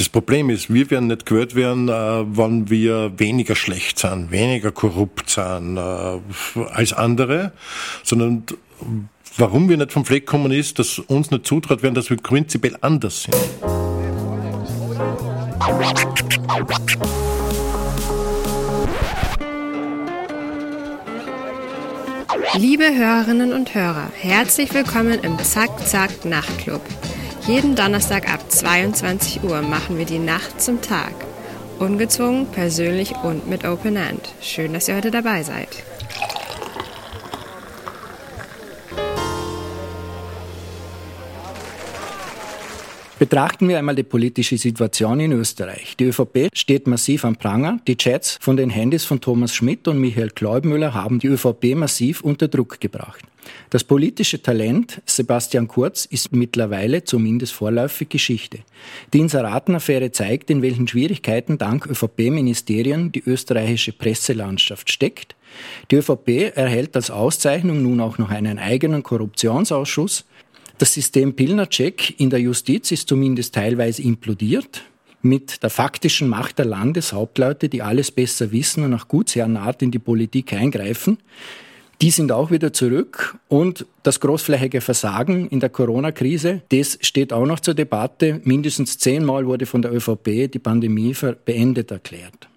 Das Problem ist, wir werden nicht gehört werden, äh, wenn wir weniger schlecht sind, weniger korrupt sind äh, als andere, sondern warum wir nicht vom Fleck kommen ist, dass uns nicht zutraut werden, dass wir prinzipiell anders sind. Liebe Hörerinnen und Hörer, herzlich willkommen im Zack Zack Nachtclub. Jeden Donnerstag ab 22 Uhr machen wir die Nacht zum Tag. Ungezwungen, persönlich und mit Open End. Schön, dass ihr heute dabei seid. Betrachten wir einmal die politische Situation in Österreich. Die ÖVP steht massiv am Pranger. Die Chats von den Handys von Thomas Schmidt und Michael Kleubmüller haben die ÖVP massiv unter Druck gebracht. Das politische Talent Sebastian Kurz ist mittlerweile zumindest vorläufig Geschichte. Die Inseratenaffäre zeigt, in welchen Schwierigkeiten dank ÖVP-Ministerien die österreichische Presselandschaft steckt. Die ÖVP erhält als Auszeichnung nun auch noch einen eigenen Korruptionsausschuss. Das System Pilnacek in der Justiz ist zumindest teilweise implodiert mit der faktischen Macht der Landeshauptleute, die alles besser wissen und nach Gutsherrenart in die Politik eingreifen. Die sind auch wieder zurück und das großflächige Versagen in der Corona-Krise, das steht auch noch zur Debatte. Mindestens zehnmal wurde von der ÖVP die Pandemie beendet erklärt.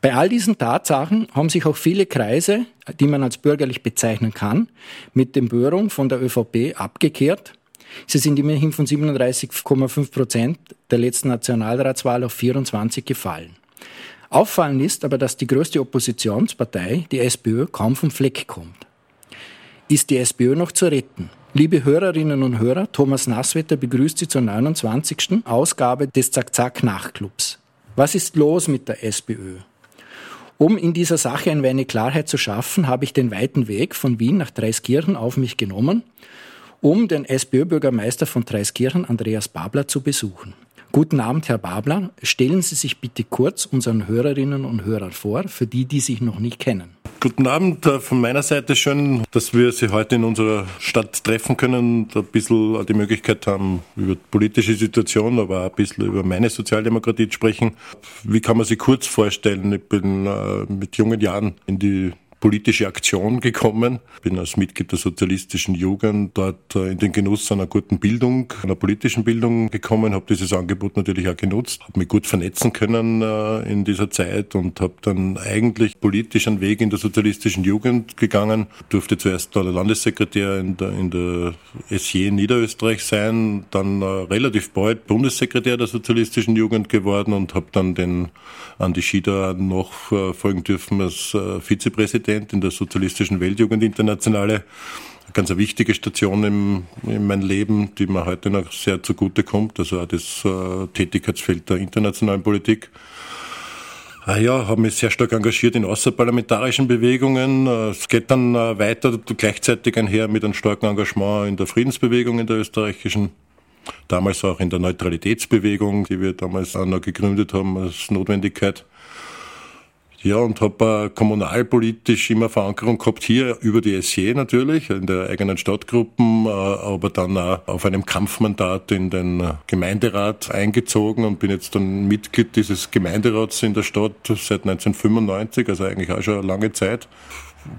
Bei all diesen Tatsachen haben sich auch viele Kreise, die man als bürgerlich bezeichnen kann, mit dem Böhrung von der ÖVP abgekehrt. Sie sind immerhin von 37,5 Prozent der letzten Nationalratswahl auf 24 gefallen. Auffallend ist aber, dass die größte Oppositionspartei, die SPÖ, kaum vom Fleck kommt. Ist die SPÖ noch zu retten? Liebe Hörerinnen und Hörer, Thomas Nasswetter begrüßt Sie zur 29. Ausgabe des Zack-Zack-Nachtclubs. Was ist los mit der SPÖ? Um in dieser Sache ein wenig Klarheit zu schaffen, habe ich den weiten Weg von Wien nach Dreiskirchen auf mich genommen, um den SPÖ-Bürgermeister von Dreiskirchen, Andreas Babler, zu besuchen. Guten Abend, Herr Babler. Stellen Sie sich bitte kurz unseren Hörerinnen und Hörern vor, für die, die sich noch nicht kennen. Guten Abend äh, von meiner Seite schön, dass wir Sie heute in unserer Stadt treffen können und ein bisschen die Möglichkeit haben, über die politische Situation, aber auch ein bisschen über meine Sozialdemokratie zu sprechen. Wie kann man sich kurz vorstellen? Ich bin äh, mit jungen Jahren in die politische Aktion gekommen. Bin als Mitglied der sozialistischen Jugend dort äh, in den Genuss einer guten Bildung, einer politischen Bildung gekommen, habe dieses Angebot natürlich auch genutzt, habe mich gut vernetzen können äh, in dieser Zeit und habe dann eigentlich politisch einen Weg in der sozialistischen Jugend gegangen. Durfte zuerst der Landessekretär in der, in der SJ Niederösterreich sein, dann äh, relativ bald Bundessekretär der sozialistischen Jugend geworden und habe dann den Andi Schieder noch folgen dürfen als Vizepräsident Präsident in der Sozialistischen Weltjugendinternationale. Eine ganz wichtige Station im, in meinem Leben, die mir heute noch sehr zugute kommt, also auch das äh, Tätigkeitsfeld der internationalen Politik. Ah ja, habe mich sehr stark engagiert in außerparlamentarischen Bewegungen. Äh, es geht dann äh, weiter gleichzeitig einher mit einem starken Engagement in der Friedensbewegung in der österreichischen. Damals auch in der Neutralitätsbewegung, die wir damals auch noch gegründet haben als Notwendigkeit. Ja, und habe äh, kommunalpolitisch immer Verankerung gehabt, hier über die SJ natürlich, in der eigenen Stadtgruppen, äh, aber dann auch auf einem Kampfmandat in den Gemeinderat eingezogen und bin jetzt dann Mitglied dieses Gemeinderats in der Stadt seit 1995, also eigentlich auch schon eine lange Zeit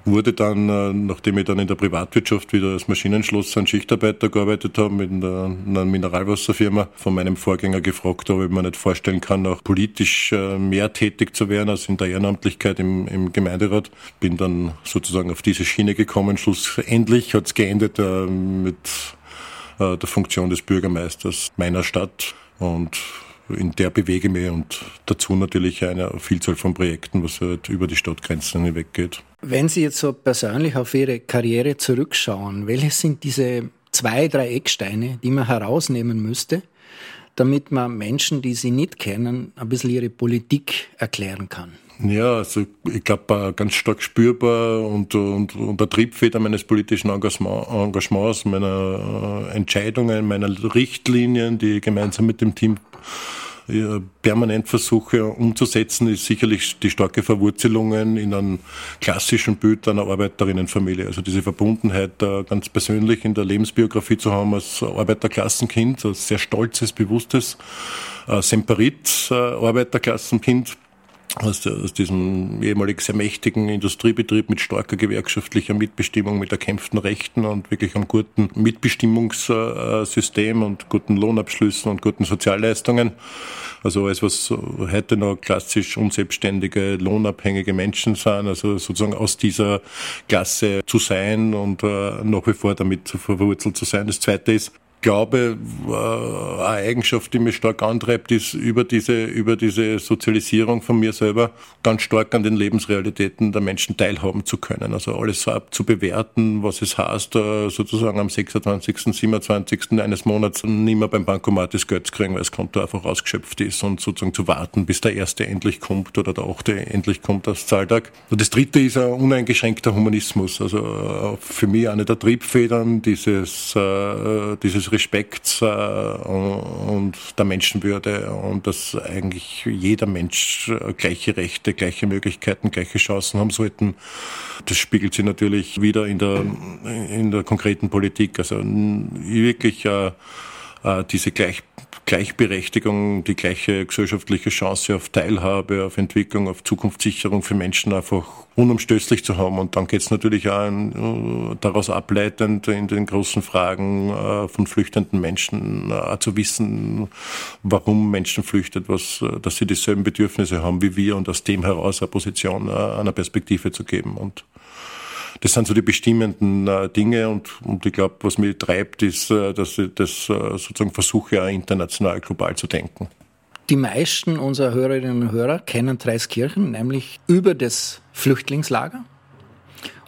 wurde dann, äh, nachdem ich dann in der Privatwirtschaft wieder als Maschinenschlosser und Schichtarbeiter gearbeitet habe, mit einer Mineralwasserfirma, von meinem Vorgänger gefragt, ob ich mir nicht vorstellen kann, auch politisch äh, mehr tätig zu werden als in der Ehrenamtlichkeit im, im Gemeinderat. Bin dann sozusagen auf diese Schiene gekommen. Schlussendlich hat es geendet äh, mit der Funktion des Bürgermeisters meiner Stadt und in der bewege ich mich und dazu natürlich eine Vielzahl von Projekten, was halt über die Stadtgrenzen hinweg geht. Wenn Sie jetzt so persönlich auf Ihre Karriere zurückschauen, welche sind diese zwei, drei Ecksteine, die man herausnehmen müsste, damit man Menschen, die Sie nicht kennen, ein bisschen ihre Politik erklären kann? Ja, also ich glaube ganz stark spürbar und, und, und der Triebfeder meines politischen Engagements, meiner äh, Entscheidungen, meiner Richtlinien, die ich gemeinsam mit dem Team permanent versuche umzusetzen, ist sicherlich die starke Verwurzelungen in einem klassischen Bild einer Arbeiterinnenfamilie. Also diese Verbundenheit äh, ganz persönlich in der Lebensbiografie zu haben als Arbeiterklassenkind, als sehr stolzes, bewusstes äh, Semperit Arbeiterklassenkind aus, aus diesem ehemalig sehr mächtigen Industriebetrieb mit starker gewerkschaftlicher Mitbestimmung, mit erkämpften Rechten und wirklich einem guten Mitbestimmungssystem und guten Lohnabschlüssen und guten Sozialleistungen. Also alles, was heute noch klassisch unselbstständige, lohnabhängige Menschen sind, also sozusagen aus dieser Klasse zu sein und äh, nach wie vor damit verwurzelt zu sein. Das Zweite ist, glaube, äh, eine Eigenschaft, die mich stark antreibt, ist über diese, über diese Sozialisierung von mir selber ganz stark an den Lebensrealitäten der Menschen teilhaben zu können. Also alles zu bewerten, was es heißt, äh, sozusagen am 26., 27. eines Monats nicht mehr beim Bankomat das Geld zu kriegen, weil das Konto einfach ausgeschöpft ist und sozusagen zu warten, bis der erste endlich kommt oder der achte endlich kommt als Zahltag. Und das dritte ist ein uneingeschränkter Humanismus. Also äh, für mich eine der Triebfedern dieses, dieses Respekts äh, und der Menschenwürde und dass eigentlich jeder Mensch äh, gleiche Rechte, gleiche Möglichkeiten, gleiche Chancen haben sollten. Das spiegelt sich natürlich wieder in der, in der konkreten Politik. Also wirklich äh, diese Gleich Gleichberechtigung, die gleiche gesellschaftliche Chance auf Teilhabe, auf Entwicklung, auf Zukunftssicherung für Menschen einfach unumstößlich zu haben. Und dann geht es natürlich auch äh, daraus ableitend in den großen Fragen äh, von flüchtenden Menschen äh, zu wissen, warum Menschen flüchten, was, äh, dass sie dieselben Bedürfnisse haben wie wir und aus dem heraus eine Position, äh, eine Perspektive zu geben. Und das sind so die bestimmenden äh, Dinge und, und ich glaube, was mich treibt, ist, äh, dass ich das äh, sozusagen versuche, auch international, global zu denken. Die meisten unserer Hörerinnen und Hörer kennen Dreiskirchen, nämlich über das Flüchtlingslager.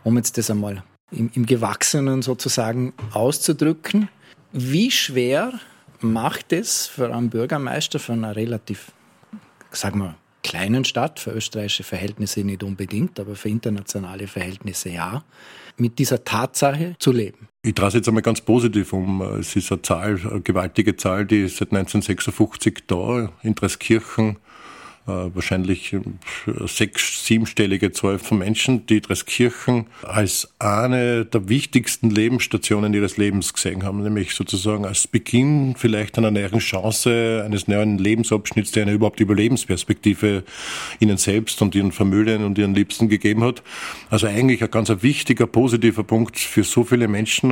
Um jetzt das einmal im, im Gewachsenen sozusagen auszudrücken. Wie schwer macht es für einen Bürgermeister von einer relativ, sagen wir, kleinen Stadt, für österreichische Verhältnisse nicht unbedingt, aber für internationale Verhältnisse ja, mit dieser Tatsache zu leben. Ich traue es jetzt einmal ganz positiv um. Es ist eine Zahl, eine gewaltige Zahl, die seit 1956 da in Dreskirchen äh, wahrscheinlich äh, sechs-, siebenstellige Zahl von Menschen, die Dreskirchen als eine der wichtigsten Lebensstationen ihres Lebens gesehen haben, nämlich sozusagen als Beginn vielleicht einer neuen Chance, eines neuen Lebensabschnitts, der eine überhaupt Überlebensperspektive ihnen selbst und ihren Familien und ihren Liebsten gegeben hat. Also eigentlich ein ganz wichtiger, positiver Punkt für so viele Menschen.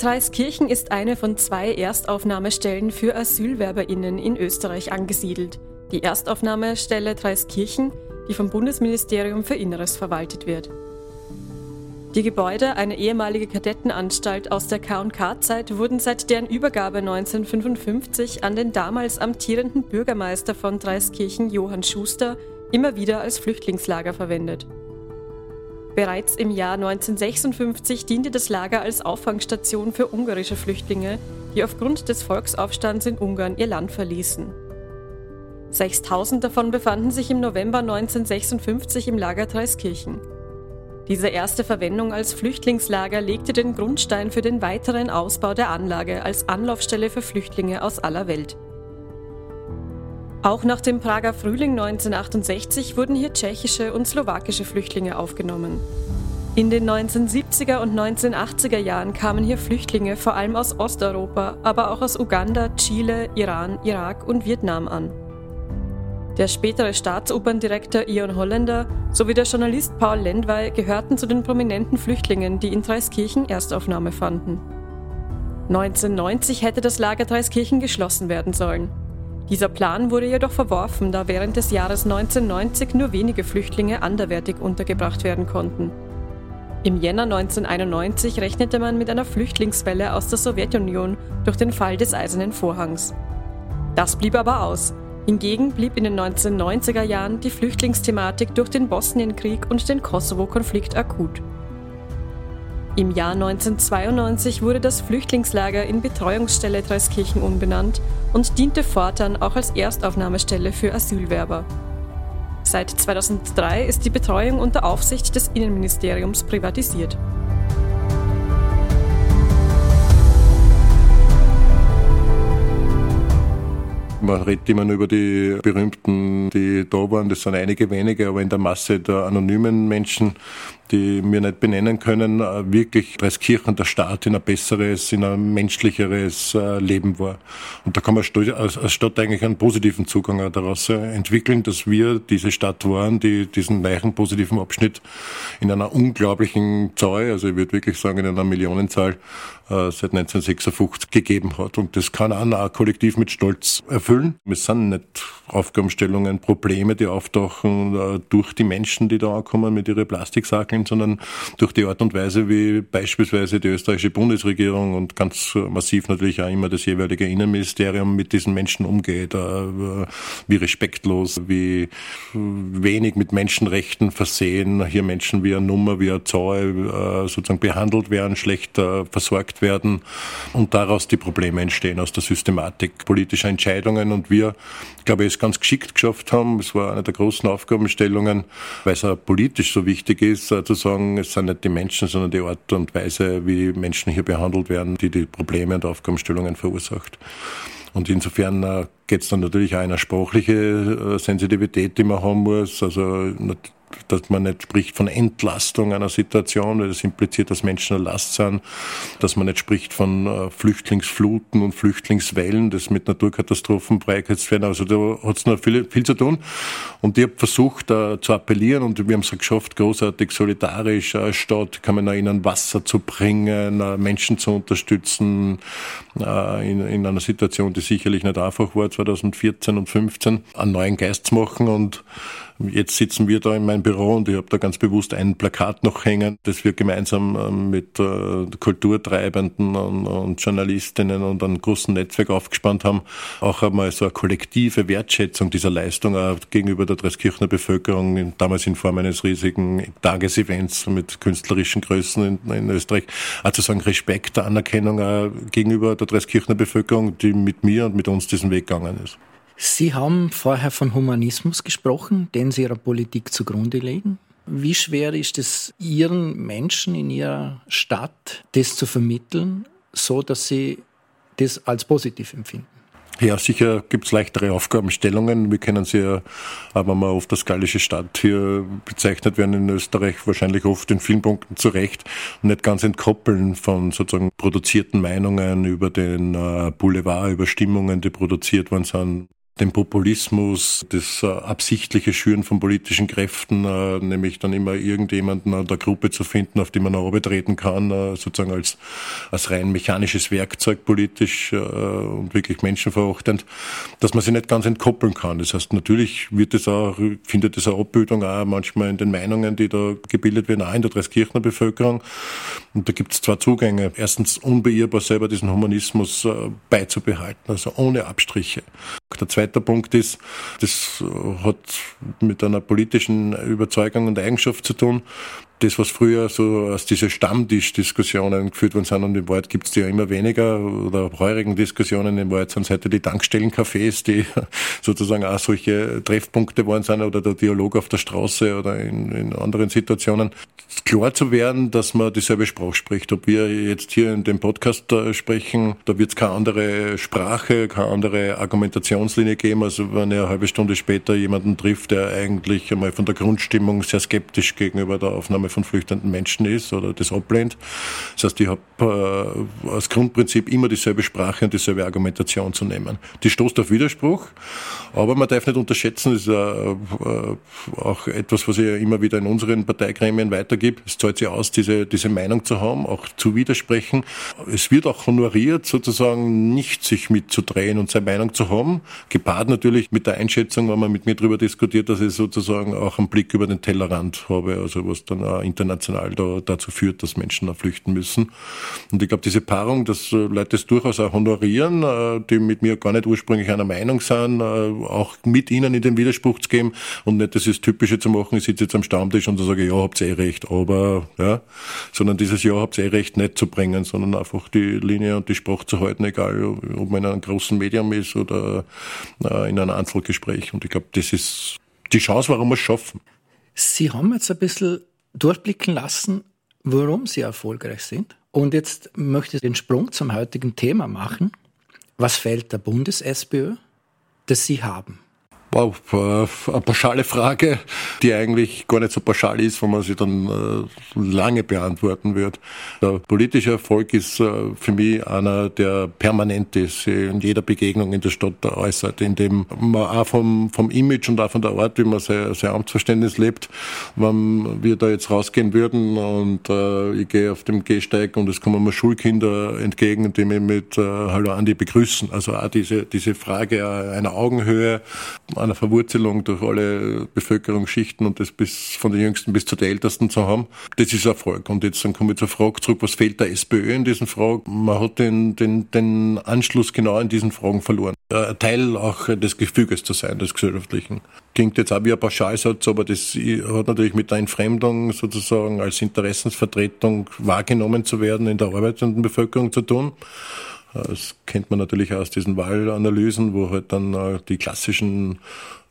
In Dreiskirchen ist eine von zwei Erstaufnahmestellen für AsylwerberInnen in Österreich angesiedelt. Die Erstaufnahmestelle Dreiskirchen, die vom Bundesministerium für Inneres verwaltet wird. Die Gebäude, eine ehemalige Kadettenanstalt aus der K&K-Zeit, wurden seit deren Übergabe 1955 an den damals amtierenden Bürgermeister von Dreiskirchen, Johann Schuster, immer wieder als Flüchtlingslager verwendet. Bereits im Jahr 1956 diente das Lager als Auffangstation für ungarische Flüchtlinge, die aufgrund des Volksaufstands in Ungarn ihr Land verließen. 6000 davon befanden sich im November 1956 im Lager Dreiskirchen. Diese erste Verwendung als Flüchtlingslager legte den Grundstein für den weiteren Ausbau der Anlage als Anlaufstelle für Flüchtlinge aus aller Welt. Auch nach dem Prager Frühling 1968 wurden hier tschechische und slowakische Flüchtlinge aufgenommen. In den 1970er und 1980er Jahren kamen hier Flüchtlinge vor allem aus Osteuropa, aber auch aus Uganda, Chile, Iran, Irak und Vietnam an. Der spätere Staatsoperndirektor Ion Holländer sowie der Journalist Paul Lendwey gehörten zu den prominenten Flüchtlingen, die in Dreiskirchen Erstaufnahme fanden. 1990 hätte das Lager Dreiskirchen geschlossen werden sollen. Dieser Plan wurde jedoch verworfen, da während des Jahres 1990 nur wenige Flüchtlinge anderwertig untergebracht werden konnten. Im Jänner 1991 rechnete man mit einer Flüchtlingswelle aus der Sowjetunion durch den Fall des Eisernen Vorhangs. Das blieb aber aus. Hingegen blieb in den 1990er Jahren die Flüchtlingsthematik durch den Bosnienkrieg und den Kosovo-Konflikt akut. Im Jahr 1992 wurde das Flüchtlingslager in Betreuungsstelle Dreiskirchen umbenannt und diente fortan auch als Erstaufnahmestelle für Asylwerber. Seit 2003 ist die Betreuung unter Aufsicht des Innenministeriums privatisiert. Man redet immer nur über die berühmten, die da waren. Das sind einige wenige, aber in der Masse der anonymen Menschen, die wir nicht benennen können, äh, wirklich Dreiskirchen der Staat in ein besseres, in ein menschlicheres äh, Leben war. Und da kann man als Stadt eigentlich einen positiven Zugang daraus äh, entwickeln, dass wir diese Stadt waren, die diesen neuen positiven Abschnitt in einer unglaublichen Zahl, also ich würde wirklich sagen in einer Millionenzahl, seit 1956 gegeben hat. Und das kann auch kollektiv mit Stolz erfüllen. Es sind nicht Aufgabenstellungen, Probleme, die auftauchen durch die Menschen, die da ankommen mit ihren Plastiksacken Problem, sondern durch die Art und Weise, wie beispielsweise die österreichische Bundesregierung und ganz massiv natürlich auch immer das jeweilige Innenministerium mit diesen Menschen umgeht, äh, wie respektlos, wie wenig mit Menschenrechten versehen, hier Menschen wie eine Nummer, wie eine Zahl äh, sozusagen behandelt werden, schlecht versorgt werden. Und daraus die Probleme entstehen aus der Systematik politischer Entscheidungen. Und wir, glaube ich, es ganz geschickt geschafft haben. Es war eine der großen Aufgabenstellungen, weil es auch politisch so wichtig ist, zu sagen, es sind nicht die Menschen, sondern die Art und Weise, wie Menschen hier behandelt werden, die die Probleme und Aufgabenstellungen verursacht. Und insofern äh, geht es dann natürlich auch eine sprachliche äh, Sensitivität, die man haben muss. Also dass man nicht spricht von Entlastung einer Situation, weil das impliziert, dass Menschen eine Last sind, dass man nicht spricht von äh, Flüchtlingsfluten und Flüchtlingswellen, das mit Naturkatastrophen beigesetzt werden. Also da hat es noch viel, viel zu tun. Und ich habe versucht uh, zu appellieren und wir haben es geschafft, großartig solidarisch als Stadt, kann man erinnern, Wasser zu bringen, Menschen zu unterstützen in, in einer Situation, die sicherlich nicht einfach war, 2014 und 2015, einen neuen Geist zu machen und Jetzt sitzen wir da in meinem Büro und ich habe da ganz bewusst ein Plakat noch hängen, das wir gemeinsam ähm, mit äh, Kulturtreibenden und, Journalistinnen und einem großen Netzwerk aufgespannt haben. Auch einmal so eine kollektive Wertschätzung dieser Leistung gegenüber der Dreskirchner Bevölkerung, damals in Form eines riesigen Tagesevents mit künstlerischen Größen in, in Österreich. Also sagen Respekt, Anerkennung gegenüber der Dreskirchner Bevölkerung, die mit mir und mit uns diesen Weg gegangen ist. Sie haben vorher von Humanismus gesprochen, den Sie Ihrer Politik zugrunde legen. Wie schwer ist es Ihren Menschen in Ihrer Stadt, das zu vermitteln, so dass Sie das als positiv empfinden? Ja, sicher gibt es leichtere Aufgabenstellungen. Wir kennen sie ja, aber man oft als gallische Stadt hier bezeichnet werden in Österreich, wahrscheinlich oft in vielen Punkten zu Recht, nicht ganz entkoppeln von sozusagen produzierten Meinungen über den äh, Boulevard, über Stimmungen, die produziert worden sind den Populismus, das äh, absichtliche Schüren von politischen Kräften, äh, nämlich dann immer irgendjemanden an der Gruppe zu finden, auf die man auch betreten kann, äh, sozusagen als, als rein mechanisches Werkzeug politisch und wirklich menschenverachtend, dass man sich nicht ganz entkoppeln kann. Das heißt, natürlich wird es auch, findet es eine Abbildung auch manchmal in den Meinungen, die da gebildet werden, auch in der Dreiskirchner Bevölkerung. Und da gibt es zwei Zugänge. Erstens unbeirrbar selber diesen Humanismus beizubehalten, also ohne Abstriche. Der zweite Punkt ist, das hat mit einer politischen Überzeugung und Eigenschaft zu tun, das, was früher so aus diese Stammtischdiskussionen geführt worden sind, und im Wald gibt es die ja immer weniger, oder heurigen Diskussionen im Wald sind heute die Tankstellencafés, die sozusagen auch solche Treffpunkte worden sind, oder der Dialog auf der Straße oder in, in anderen Situationen. Klar zu werden, dass man dieselbe Sprache spricht. Ob wir jetzt hier in dem Podcast äh, sprechen, da wird es keine andere Sprache, keine andere Argumentationslinie geben, als wenn er eine halbe Stunde später jemanden trifft, der eigentlich einmal von der Grundstimmung sehr skeptisch gegenüber der Aufnahme von flüchtenden Menschen ist oder das ablehnt. Das heißt, ich habe äh, als Grundprinzip immer dieselbe Sprache und dieselbe Argumentation zu nehmen. Die stoßt auf Widerspruch, aber man darf nicht unterschätzen, das ist äh, äh auch etwas, was ich immer wieder in unseren Parteigremien weitergebe. Es zahlt sich aus, diese, diese Meinung zu haben, auch zu widersprechen. Es wird auch honoriert, sozusagen nicht sich mitzudrehen und seine Meinung zu haben, gepaart natürlich mit der Einschätzung, wenn man mit mir darüber diskutiert, dass ich sozusagen auch einen Blick über den Tellerrand habe, also was dann international da, dazu führt, dass Menschen da flüchten müssen. Und ich glaube, diese Paarung, dass äh, Leute das durchaus auch honorieren, äh, die mit mir gar nicht ursprünglich einer Meinung sind, äh, auch mit ihnen in den Widerspruch zu geben und nicht das ist Typische zu machen, ich sitze jetzt am Stammtisch und sage, ja, habt ihr eh recht, aber, ja, sondern dieses Ja, habt ihr eh recht nicht zu bringen, sondern einfach die Linie und die Sprache zu halten, egal ob man in einem großen Medium ist oder in einem Einzelgespräch. Und ich glaube, das ist die Chance, warum wir es schaffen. Sie haben jetzt ein bisschen durchblicken lassen, warum Sie erfolgreich sind. Und jetzt möchte ich den Sprung zum heutigen Thema machen. Was fällt der Bundes-SPÖ, das Sie haben? Wow, äh, eine pauschale Frage, die eigentlich gar nicht so pauschal ist, wenn man sie dann äh, lange beantworten wird. Der politische Erfolg ist äh, für mich einer, der permanent ist, in jeder Begegnung in der Stadt äußert, in dem man auch vom, vom Image und auch von der Art, wie man sein, sein Amtsverständnis lebt, wenn wir da jetzt rausgehen würden und äh, ich gehe auf dem Gehsteig und es kommen mir Schulkinder entgegen, die mich mit äh, Hallo Andi begrüßen. Also auch diese, diese Frage einer Augenhöhe, einer Verwurzelung durch alle Bevölkerungsschichten und das bis von den Jüngsten bis zu den Ältesten zu haben. Das ist Erfolg. Und jetzt dann komme ich zur Frage zurück, was fehlt der SPÖ in diesen Fragen? Man hat den, den, den Anschluss genau in diesen Fragen verloren. Teil auch des Gefüges zu sein, des Gesellschaftlichen. Klingt jetzt auch wie ein Pauschalsatz, aber das hat natürlich mit der Entfremdung sozusagen als Interessensvertretung wahrgenommen zu werden in der arbeitenden Bevölkerung zu tun. Das kennt man natürlich aus diesen Wahlanalysen, wo halt dann äh, die klassischen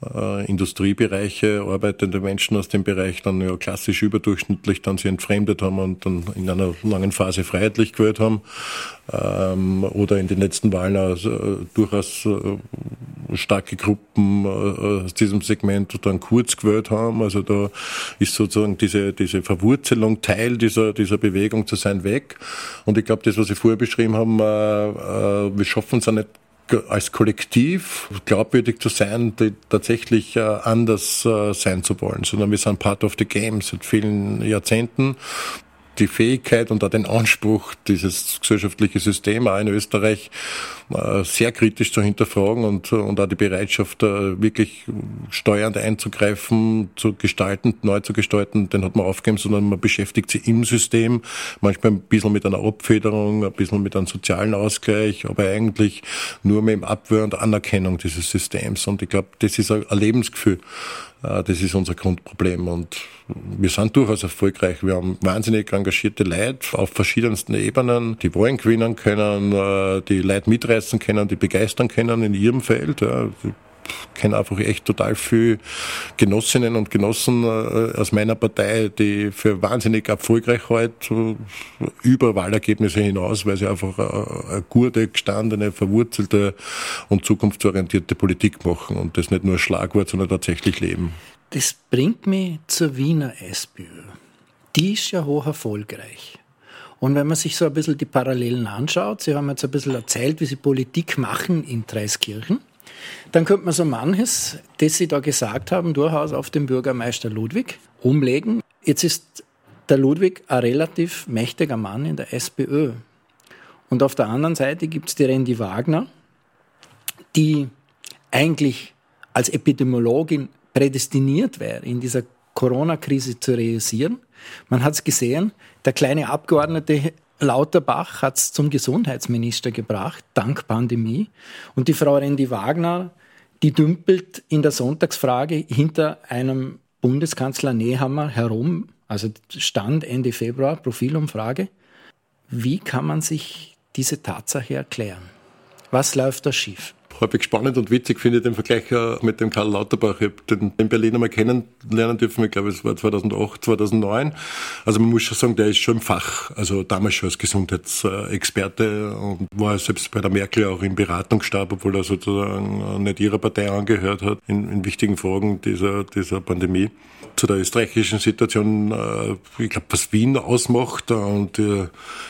äh, Industriebereiche, arbeitende Menschen aus dem Bereich dann ja klassisch überdurchschnittlich dann sie entfremdet haben und dann in einer langen Phase freiheitlich gewählt haben. Ähm, oder in den letzten Wahlen also, äh, durchaus äh, starke Gruppen äh, aus diesem Segment dann kurz gewählt haben. Also da ist sozusagen diese, diese Verwurzelung Teil dieser, dieser Bewegung zu sein weg. Und ich glaube, das, was Sie vorher beschrieben haben, äh, äh, wir schaffen es ja nicht als Kollektiv glaubwürdig zu sein, tatsächlich äh, anders äh, sein zu wollen, sondern wir sind part of the game seit vielen Jahrzehnten die Fähigkeit und auch den Anspruch, dieses gesellschaftliche System auch in Österreich äh, sehr kritisch zu hinterfragen und, und auch die Bereitschaft, äh, wirklich steuernd einzugreifen, zu gestalten, neu zu gestalten, den hat man aufgegeben, sondern man beschäftigt sich im System, manchmal ein bisschen mit einer Abfederung, ein bisschen mit einem sozialen Ausgleich, aber eigentlich nur mit dem Abwehr und Anerkennung dieses Systems. Und ich glaube, das ist ein Lebensgefühl. Äh, das ist unser Grundproblem und wir sind durchaus erfolgreich. Wir haben wahnsinnig engagierte Leute auf verschiedensten Ebenen, die wollen gewinnen können, äh, die Leute mitreißen können, die begeistern können in ihrem Feld. Kenne einfach echt total viele Genossinnen und Genossen äh, aus meiner Partei, die für wahnsinnig erfolgreich halten, über Wahlergebnisse hinaus, weil sie einfach eine gute, gestandene, verwurzelte und zukunftsorientierte Politik machen und das nicht nur Schlagwort, sondern tatsächlich leben. Das bringt mich zur Wiener SPÖ. Die ist ja hoch erfolgreich. Und wenn man sich so ein bisschen die Parallelen anschaut, Sie haben jetzt ein bisschen erzählt, wie Sie Politik machen in Dreiskirchen, dann könnte man so manches, das Sie da gesagt haben, durchaus auf den Bürgermeister Ludwig umlegen. Jetzt ist der Ludwig ein relativ mächtiger Mann in der SPÖ. Und auf der anderen Seite gibt es die Randy Wagner, die eigentlich als Epidemiologin prädestiniert wäre, in dieser Corona-Krise zu realisieren. Man hat es gesehen, der kleine Abgeordnete Lauterbach hat es zum Gesundheitsminister gebracht, dank Pandemie. Und die Frau Rendi Wagner, die dümpelt in der Sonntagsfrage hinter einem Bundeskanzler Nehammer herum, also Stand Ende Februar, Profilumfrage. Wie kann man sich diese Tatsache erklären? Was läuft da schief? Häufig spannend und witzig finde ich den Vergleich mit dem Karl Lauterbach. Ich habe den in Berlin einmal kennenlernen dürfen, ich glaube es war 2008, 2009. Also man muss schon sagen, der ist schon im Fach, also damals schon als Gesundheitsexperte und war selbst bei der Merkel auch im Beratungsstab, obwohl er sozusagen nicht ihrer Partei angehört hat, in, in wichtigen Fragen dieser, dieser Pandemie. Zu der österreichischen Situation, äh, ich glaube, was Wien ausmacht und äh,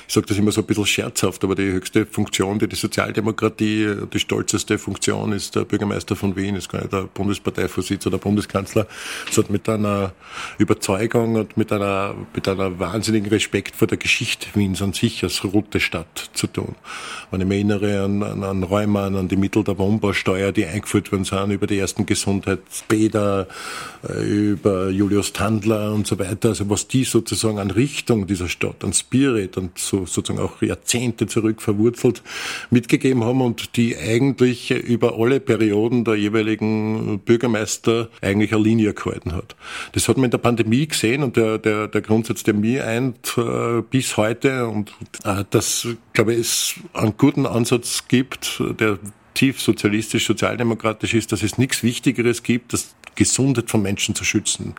ich sage das immer so ein bisschen scherzhaft, aber die höchste Funktion, die die Sozialdemokratie, die stolzeste Funktion ist der Bürgermeister von Wien, ist gar nicht der Bundesparteivorsitzender oder Bundeskanzler. Es hat mit einer Überzeugung und mit einer, mit einer wahnsinnigen Respekt vor der Geschichte Wiens an sich als rote Stadt zu tun. Wenn ich mich erinnere an, an, an Räumann, an die Mittel der Wohnbausteuer, die eingeführt worden sind, über die ersten Gesundheitsbäder, äh, über Julius Tandler und so weiter, also was die sozusagen an Richtung dieser Stadt, an Spirit und so, sozusagen auch Jahrzehnte zurück verwurzelt mitgegeben haben und die eigentlich über alle Perioden der jeweiligen Bürgermeister eigentlich eine Linie gehalten hat. Das hat man in der Pandemie gesehen und der, der, der Grundsatz, der mir eint äh, bis heute und äh, das, glaube ich, es einen guten Ansatz gibt, der tief sozialistisch, sozialdemokratisch ist, dass es nichts Wichtigeres gibt, das Gesundheit von Menschen zu schützen.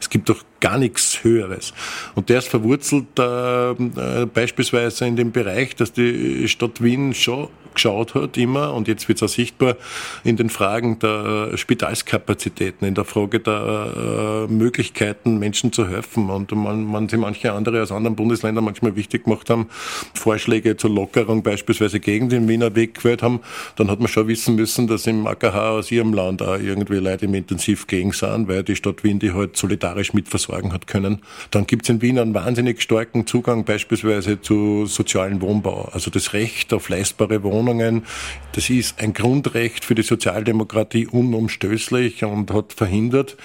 Es gibt doch gar nichts Höheres. Und der ist verwurzelt äh, äh, beispielsweise in dem Bereich, dass die Stadt Wien schon geschaut hat immer und jetzt wird es auch sichtbar in den Fragen der Spitalskapazitäten, in der Frage der äh, Möglichkeiten, Menschen zu helfen. Und man, man sich manche andere aus anderen Bundesländern manchmal wichtig gemacht haben, Vorschläge zur Lockerung beispielsweise gegen den Wiener Weg gewählt haben, dann hat man schon wissen müssen, dass im AKH aus ihrem Land auch irgendwie Leute im Intensiv gegen sind, weil die Stadt Wien die halt solidarisch mitversorgen hat können. Dann gibt es in Wien einen wahnsinnig starken Zugang beispielsweise zu sozialen Wohnbau, also das Recht auf leistbare Wohnungen. Das ist ein Grundrecht für die Sozialdemokratie unumstößlich und hat verhindert,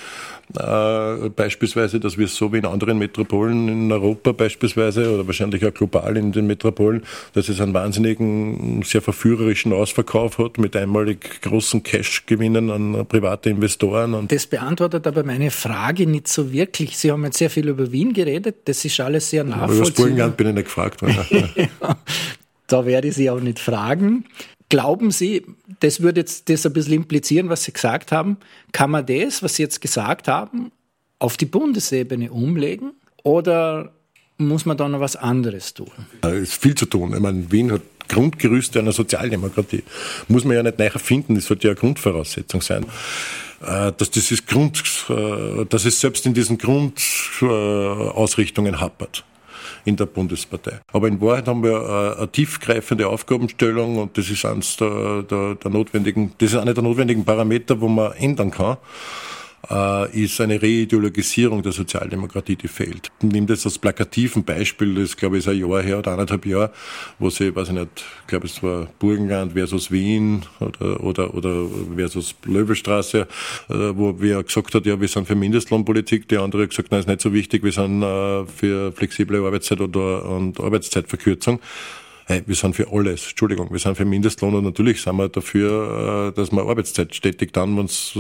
äh, beispielsweise, dass wir es so wie in anderen Metropolen in Europa beispielsweise oder wahrscheinlich auch global in den Metropolen, dass es einen wahnsinnigen, sehr verführerischen Ausverkauf hat mit einmalig großen Cash-Gewinnen an private Investoren. Und das beantwortet aber meine Frage nicht so wirklich. Sie haben jetzt sehr viel über Wien geredet, das ist alles sehr nachvollziehbar. Über das Burgenland bin ich nicht gefragt worden. ja. Da werde ich Sie auch nicht fragen. Glauben Sie, das würde jetzt das ein bisschen implizieren, was Sie gesagt haben, kann man das, was Sie jetzt gesagt haben, auf die Bundesebene umlegen? Oder muss man da noch was anderes tun? Es ist viel zu tun. Ich meine, Wien hat Grundgerüste einer Sozialdemokratie. Muss man ja nicht neu erfinden, das sollte ja eine Grundvoraussetzung sein. Äh, dass das ist Grund, äh, dass es selbst in diesen Grundausrichtungen hapert in der Bundespartei. Aber in Wahrheit haben wir eine, eine tiefgreifende Aufgabenstellung und das ist eines der, der, der notwendigen, das ist einer der notwendigen Parameter, wo man ändern kann äh, ist eine Reideologisierung der Sozialdemokratie, die fehlt. Nehme das als plakativen Beispiel, das glaube ich ist ein Jahr her oder anderthalb Jahr, wo sie, weiß ich nicht, ich glaube es war Burgenland versus Wien oder, oder, oder versus Löwestraße, äh, wo wir gesagt hat, ja, wir sind für Mindestlohnpolitik, die andere gesagt, nein, ist nicht so wichtig, wir sind äh, für flexible Arbeitszeit oder und Arbeitszeitverkürzung hey, wir sind für alles, Entschuldigung, wir sind für Mindestlohn und natürlich sind wir dafür, äh, dass man Arbeitszeit stetig dann, wenn es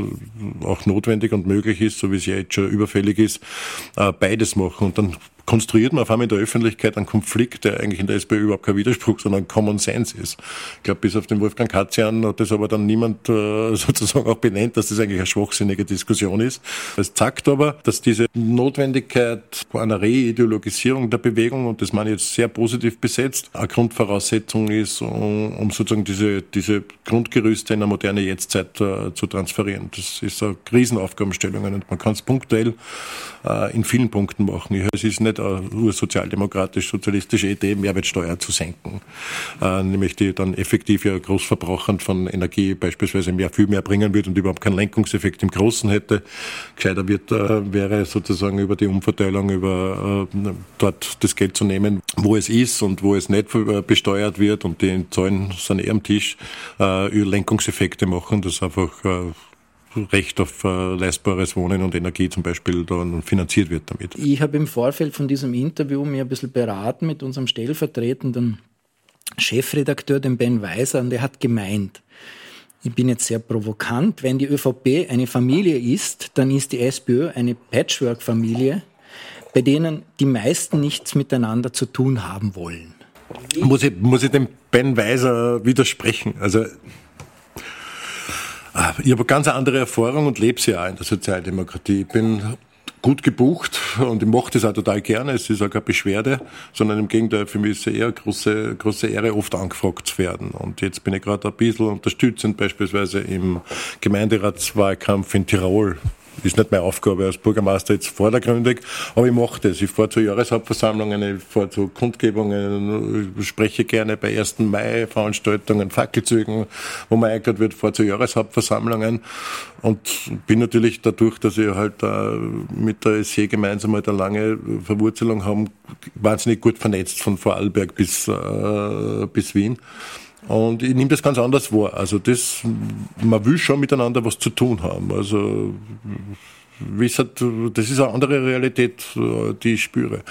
auch notwendig und möglich ist, so wie es ja jetzt schon überfällig ist, äh, beides machen. Und dann konstruiert man auf einmal in der Öffentlichkeit einen Konflikt, der eigentlich in der SPÖ überhaupt kein Widerspruch, sondern Common Sense ist. Ich glaube, bis auf den Wolfgang Katzian hat das aber dann niemand äh, sozusagen auch benennt, dass das eigentlich eine schwachsinnige Diskussion ist. Es zeigt aber, dass diese Notwendigkeit einer Reideologisierung der Bewegung, und das meine ich jetzt sehr positiv besetzt, eine Grundvoraussetzung ist, um, um sozusagen diese, diese Grundgerüste in eine moderne Jetztzeit äh, zu transferieren. Das ist eine Riesenaufgabenstellung und man kann es punktuell äh, in vielen Punkten machen. Es ist nicht eine sozialdemokratisch-sozialistische Idee, Mehrwertsteuer zu senken, äh, nämlich die dann effektiv ja Großverbrauchern von Energie beispielsweise mehr, viel mehr bringen wird und überhaupt keinen Lenkungseffekt im Großen hätte. Gescheiter wird, äh, wäre sozusagen über die Umverteilung, über äh, dort das Geld zu nehmen, wo es ist und wo es nicht besteuert wird und die Zahlen sind eher am Tisch, äh, Lenkungseffekte machen, das einfach äh, Recht auf äh, leistbares Wohnen und Energie zum Beispiel dann finanziert wird damit. Ich habe im Vorfeld von diesem Interview mir ein bisschen beraten mit unserem stellvertretenden Chefredakteur, dem Ben Weiser, und der hat gemeint, ich bin jetzt sehr provokant, wenn die ÖVP eine Familie ist, dann ist die SPÖ eine Patchwork-Familie, bei denen die meisten nichts miteinander zu tun haben wollen. Muss ich, muss ich dem Ben Weiser widersprechen? Also ich habe ganz andere Erfahrung und lebe sie auch in der Sozialdemokratie. Ich bin gut gebucht und ich mache das auch total gerne. Es ist auch keine Beschwerde, sondern im Gegenteil, für mich ist es eher eine große, große Ehre, oft angefragt zu werden. Und jetzt bin ich gerade ein bisschen unterstützend, beispielsweise im Gemeinderatswahlkampf in Tirol ist nicht meine Aufgabe als Bürgermeister jetzt vordergründig, aber ich mache das. Ich fahre zu Jahreshauptversammlungen, ich fahre zu Kundgebungen, spreche gerne bei 1. Mai-Veranstaltungen, Fackelzügen, wo man eingeladen wird, fahre zu Jahreshauptversammlungen und bin natürlich dadurch, dass ich halt äh, mit der SE gemeinsam halt eine lange Verwurzelung haben, wahnsinnig gut vernetzt von Vorarlberg bis, äh, bis Wien. Und ich nehme das ganz anders wahr. Also das, man will schon miteinander was zu tun haben. Also das ist eine andere Realität, die ich spüre.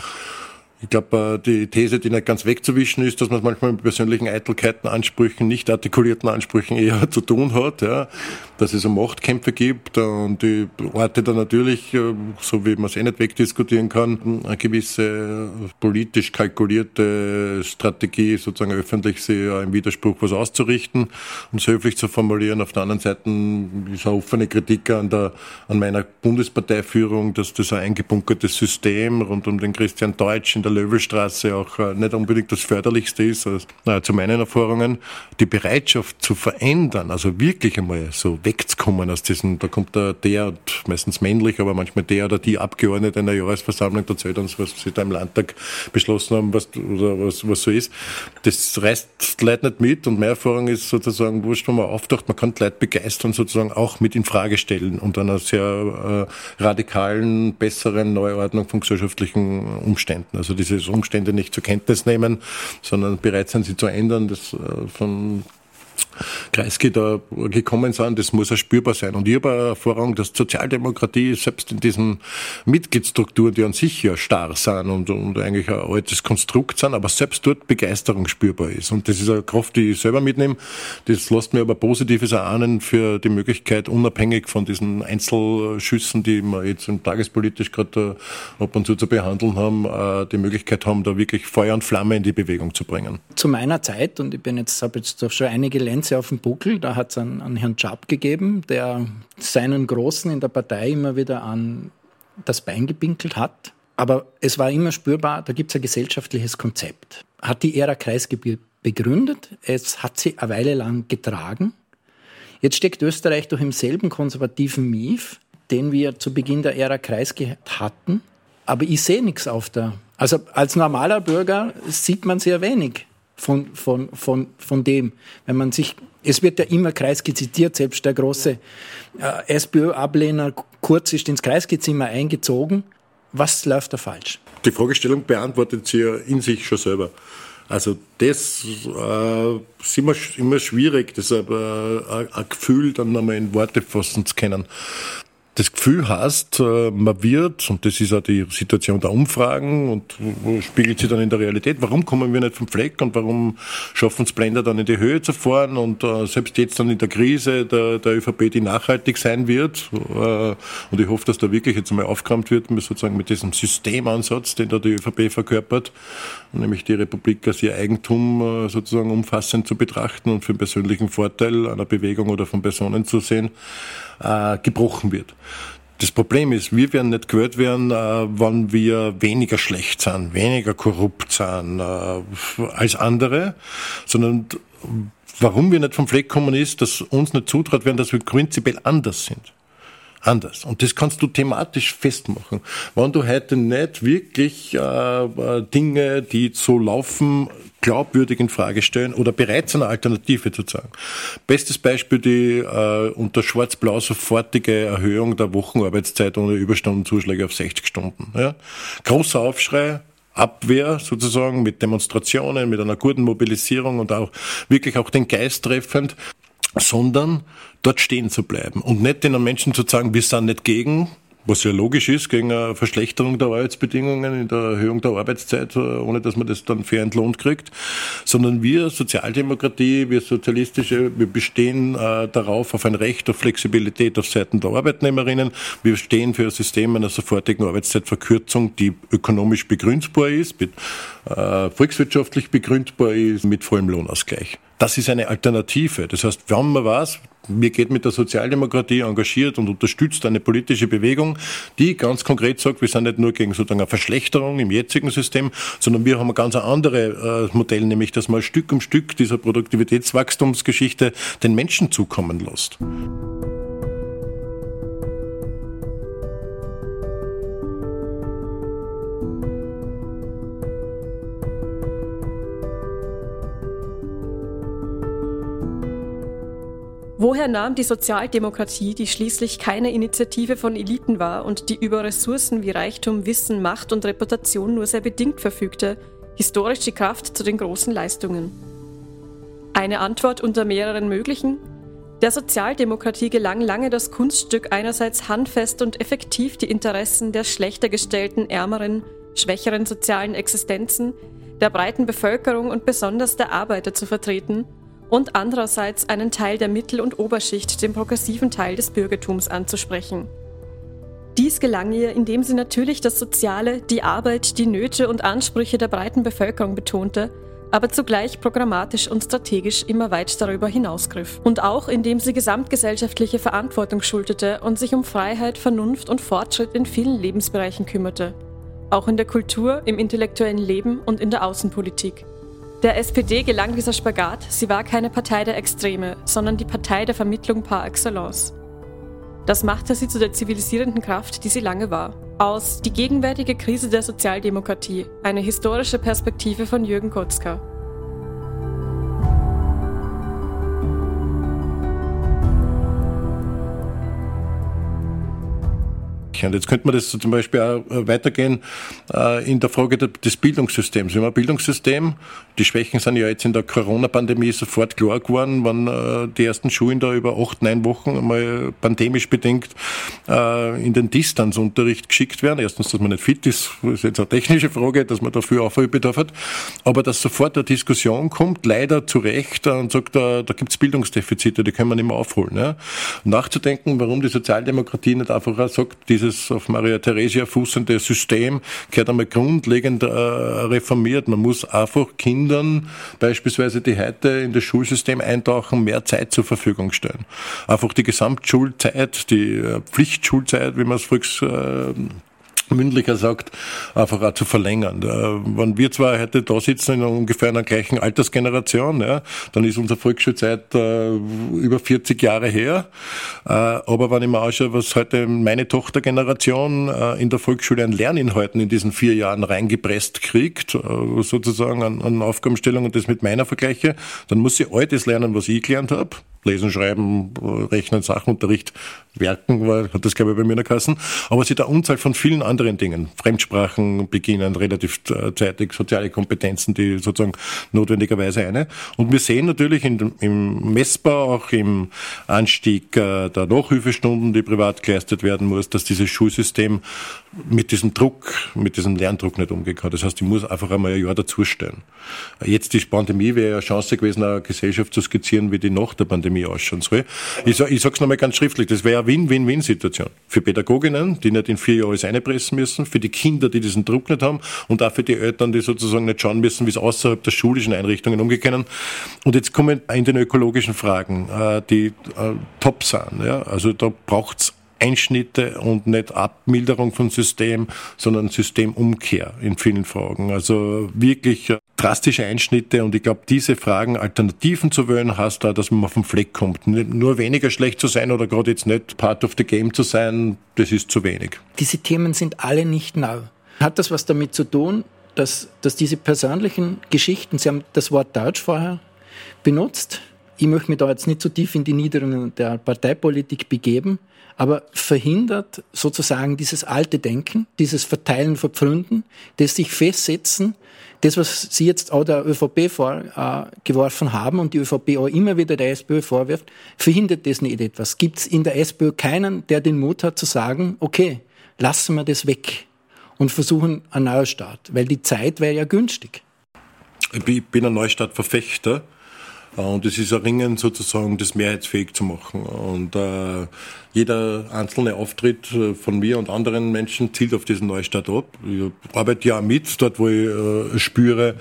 Ich glaube, äh, die These, die nicht ganz wegzuwischen ist, dass man es manchmal mit persönlichen Eitelkeiten, Ansprüchen, nicht artikulierten Ansprüchen eher zu tun hat, ja, dass es um Machtkämpfe gibt und die Orte dann natürlich, äh, so wie man es eh nicht wegdiskutieren kann, eine gewisse politisch kalkulierte Strategie, sozusagen öffentlich sie im Widerspruch was auszurichten, um es höflich zu formulieren. Auf der anderen Seite ist eine offene Kritik an, der, an meiner Bundesparteiführung, dass das ein eingebunkertes System rund um den Christian Deutsch in der der Löwelstraße auch äh, nicht unbedingt das Förderlichste ist, also, äh, zu meinen Erfahrungen, die Bereitschaft zu verändern, also wirklich einmal so wegzukommen aus diesen, da kommt der, der meistens männlich, aber manchmal der oder die Abgeordnete in der Jahresversammlung, erzählt uns, was sie da im Landtag beschlossen haben, was, oder was, was so ist. Das reißt die Leute nicht mit und meine Erfahrung ist sozusagen, wurscht, wenn man auftaucht, man kann die Leute begeistern, sozusagen auch mit in Frage stellen und einer sehr äh, radikalen, besseren Neuordnung von gesellschaftlichen Umständen. Also diese Umstände nicht zur Kenntnis nehmen, sondern bereit sind, sie zu ändern. Das äh, von Kreisky da gekommen sind, das muss ja spürbar sein. Und ich habe eine Erfahrung, dass Sozialdemokratie selbst in diesen Mitgliedsstrukturen, die an sich ja starr sind und, und eigentlich ein altes Konstrukt sind, aber selbst dort Begeisterung spürbar ist. Und das ist eine Kraft, die ich selber mitnehme. Das lässt mir aber Positives erahnen für die Möglichkeit, unabhängig von diesen Einzelschüssen, die wir jetzt tagespolitisch gerade ab und zu zu behandeln haben, äh, die Möglichkeit haben, da wirklich Feuer und Flamme in die Bewegung zu bringen. Zu meiner Zeit, und ich bin jetzt, habe jetzt schon einige Lenze auf dem Buckel. Da hat es einen, einen Herrn Chap gegeben, der seinen Großen in der Partei immer wieder an das Bein gepinkelt hat. Aber es war immer spürbar, da gibt es ein gesellschaftliches Konzept. Hat die Ära Kreisgebiet begründet, es hat sie eine Weile lang getragen. Jetzt steckt Österreich doch im selben konservativen Mief, den wir zu Beginn der Ära Kreisgebiet hatten. Aber ich sehe nichts auf der. Also als normaler Bürger sieht man sehr wenig von, von, von, von dem. Wenn man sich, es wird ja immer Kreisky zitiert, selbst der große äh, SPÖ-Ablehner Kurz ist ins Kreisgezimmer eingezogen. Was läuft da falsch? Die Fragestellung beantwortet sie ja in sich schon selber. Also das äh, ist immer, immer schwierig, das äh, ein Gefühl dann nochmal in Worte fassen zu können das Gefühl hast, äh, man wird, und das ist auch die Situation der Umfragen und spiegelt sich dann in der Realität, warum kommen wir nicht vom Fleck und warum schaffen es Blender dann in die Höhe zu fahren und äh, selbst jetzt dann in der Krise der, der ÖVP, die nachhaltig sein wird, äh, und ich hoffe, dass da wirklich jetzt einmal aufgeräumt wird, sozusagen mit diesem Systemansatz, den da die ÖVP verkörpert, nämlich die Republik als ihr Eigentum sozusagen umfassend zu betrachten und für den persönlichen Vorteil einer Bewegung oder von Personen zu sehen äh, gebrochen wird. Das Problem ist, wir werden nicht gehört werden, äh, wann wir weniger schlecht sind, weniger korrupt sind äh, als andere, sondern warum wir nicht vom Fleck kommen ist, dass uns nicht zutraut werden, dass wir prinzipiell anders sind anders. Und das kannst du thematisch festmachen. Wenn du heute nicht wirklich äh, Dinge, die so laufen, glaubwürdig in Frage stellen oder bereits eine Alternative zu sagen. Bestes Beispiel die äh, unter Schwarz-Blau sofortige Erhöhung der Wochenarbeitszeit ohne Überstundenzuschläge auf 60 Stunden. Ja. Großer Aufschrei, Abwehr sozusagen mit Demonstrationen, mit einer guten Mobilisierung und auch wirklich auch den Geist treffend sondern dort stehen zu bleiben und nicht den Menschen zu sagen, wir sind nicht gegen, was ja logisch ist, gegen eine Verschlechterung der Arbeitsbedingungen in der Erhöhung der Arbeitszeit, ohne dass man das dann fair entlohnt kriegt, sondern wir Sozialdemokratie, wir Sozialistische, wir bestehen äh, darauf auf ein Recht auf Flexibilität auf Seiten der Arbeitnehmerinnen. Wir stehen für ein System einer sofortigen Arbeitszeitverkürzung, die ökonomisch begründbar ist, mit, äh, volkswirtschaftlich begründbar ist, mit vollem Lohnausgleich. Das ist eine Alternative. Das heißt, wenn man was, mir geht mit der Sozialdemokratie engagiert und unterstützt eine politische Bewegung, die ganz konkret sagt, wir sind nicht nur gegen sozusagen eine Verschlechterung im jetzigen System, sondern wir haben ein ganz anderes äh, Modell, nämlich dass man Stück um Stück dieser Produktivitätswachstumsgeschichte den Menschen zukommen lässt. Woher nahm die Sozialdemokratie, die schließlich keine Initiative von Eliten war und die über Ressourcen wie Reichtum, Wissen, Macht und Reputation nur sehr bedingt verfügte, historisch die Kraft zu den großen Leistungen? Eine Antwort unter mehreren möglichen? Der Sozialdemokratie gelang lange das Kunststück, einerseits handfest und effektiv die Interessen der schlechter gestellten, ärmeren, schwächeren sozialen Existenzen, der breiten Bevölkerung und besonders der Arbeiter zu vertreten und andererseits einen Teil der Mittel- und Oberschicht, den progressiven Teil des Bürgertums anzusprechen. Dies gelang ihr, indem sie natürlich das Soziale, die Arbeit, die Nöte und Ansprüche der breiten Bevölkerung betonte aber zugleich programmatisch und strategisch immer weit darüber hinausgriff. Und auch indem sie gesamtgesellschaftliche Verantwortung schultete und sich um Freiheit, Vernunft und Fortschritt in vielen Lebensbereichen kümmerte. Auch in der Kultur, im intellektuellen Leben und in der Außenpolitik. Der SPD gelang dieser Spagat, sie war keine Partei der Extreme, sondern die Partei der Vermittlung par excellence. Das machte sie zu der zivilisierenden Kraft, die sie lange war aus Die gegenwärtige Krise der Sozialdemokratie, eine historische Perspektive von Jürgen Kotzka. Und jetzt könnte man das zum Beispiel auch äh, weitergehen äh, in der Frage des Bildungssystems. Wir haben ein Bildungssystem, die Schwächen sind ja jetzt in der Corona-Pandemie sofort klar geworden, wenn äh, die ersten Schulen da über acht, neun Wochen einmal pandemisch bedingt in den Distanzunterricht geschickt werden. Erstens, dass man nicht fit ist, ist jetzt eine technische Frage, dass man dafür Aufholbedarf hat, aber dass sofort eine Diskussion kommt, leider zu Recht, und sagt, da, da gibt es Bildungsdefizite, die können wir nicht mehr aufholen. Ja. Nachzudenken, warum die Sozialdemokratie nicht einfach sagt, dieses dieses auf Maria Theresia fußende System gehört einmal grundlegend äh, reformiert. Man muss einfach Kindern, beispielsweise die heute in das Schulsystem eintauchen, mehr Zeit zur Verfügung stellen. Einfach die Gesamtschulzeit, die äh, Pflichtschulzeit, wie man es früher äh, mündlicher sagt, einfach auch zu verlängern. Wenn wir zwar heute da sitzen in ungefähr einer gleichen Altersgeneration, ja, dann ist unsere Volksschulzeit äh, über 40 Jahre her. Äh, aber wenn ich mir anschaue, was heute meine Tochtergeneration äh, in der Volksschule an Lerninhalten in diesen vier Jahren reingepresst kriegt, äh, sozusagen an, an Aufgabenstellungen und das mit meiner vergleiche, dann muss sie all das lernen, was ich gelernt habe. Lesen, Schreiben, Rechnen, Sachunterricht, Werken, war, hat das glaube ich bei mir in der Kassen. Aber sie da Unzahl von vielen anderen Dingen. Fremdsprachen beginnen relativ äh, zeitig, soziale Kompetenzen, die sozusagen notwendigerweise eine. Und wir sehen natürlich in, im Messbau, auch im Anstieg äh, der Nachhilfestunden, die privat geleistet werden muss, dass dieses Schulsystem mit diesem Druck, mit diesem Lerndruck nicht umgehen kann. Das heißt, ich muss einfach einmal ein Jahr dazustellen. Jetzt die Pandemie wäre eine Chance gewesen, eine Gesellschaft zu skizzieren, wie die nach der Pandemie ausschauen soll. Ich, sag, ich sag's nochmal ganz schriftlich, das wäre eine Win-Win-Win-Situation. Für Pädagoginnen, die nicht in vier Jahren alles einpressen müssen, für die Kinder, die diesen Druck nicht haben und auch für die Eltern, die sozusagen nicht schauen müssen, wie es außerhalb der schulischen Einrichtungen umgehen können. Und jetzt kommen in den ökologischen Fragen, äh, die äh, top sind. Also da braucht's Einschnitte und nicht Abmilderung von System, sondern Systemumkehr in vielen Fragen. Also wirklich drastische Einschnitte und ich glaube, diese Fragen, Alternativen zu wählen, heißt da, dass man auf den Fleck kommt. Nur weniger schlecht zu sein oder gerade jetzt nicht part of the game zu sein, das ist zu wenig. Diese Themen sind alle nicht neu. Hat das was damit zu tun, dass, dass diese persönlichen Geschichten, Sie haben das Wort Deutsch vorher benutzt, ich möchte mich da jetzt nicht so tief in die Niederungen der Parteipolitik begeben, aber verhindert sozusagen dieses alte Denken, dieses Verteilen, Verpfründen, das sich festsetzen, das, was Sie jetzt auch der ÖVP vorgeworfen äh, haben und die ÖVP auch immer wieder der SPÖ vorwirft, verhindert das nicht etwas? Gibt es in der SPÖ keinen, der den Mut hat zu sagen, okay, lassen wir das weg und versuchen einen Neustart, weil die Zeit wäre ja günstig. Ich bin ein Neustartverfechter. Und es ist ein Ringen sozusagen, das mehrheitsfähig zu machen. Und äh, jeder einzelne Auftritt äh, von mir und anderen Menschen zielt auf diesen Neustart ab. Ich arbeite ja mit, dort wo ich äh, spüre,